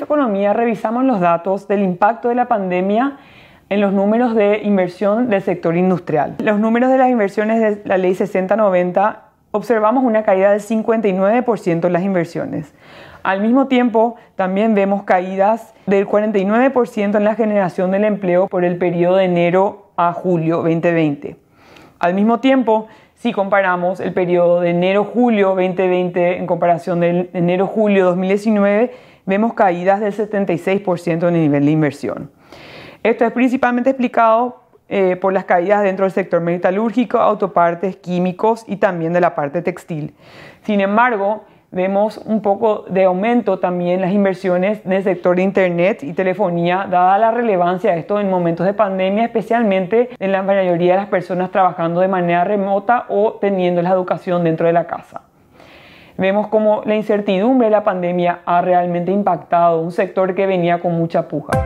Economía revisamos los datos del impacto de la pandemia en los números de inversión del sector industrial. Los números de las inversiones de la ley 6090 observamos una caída del 59% en las inversiones. Al mismo tiempo, también vemos caídas del 49% en la generación del empleo por el periodo de enero a julio 2020. Al mismo tiempo, si comparamos el periodo de enero-julio 2020 en comparación del enero-julio 2019, vemos caídas del 76% en el nivel de inversión. Esto es principalmente explicado eh, por las caídas dentro del sector metalúrgico, autopartes, químicos y también de la parte textil. Sin embargo, vemos un poco de aumento también las inversiones en el sector de Internet y telefonía, dada la relevancia de esto en momentos de pandemia, especialmente en la mayoría de las personas trabajando de manera remota o teniendo la educación dentro de la casa. Vemos como la incertidumbre de la pandemia ha realmente impactado un sector que venía con mucha puja.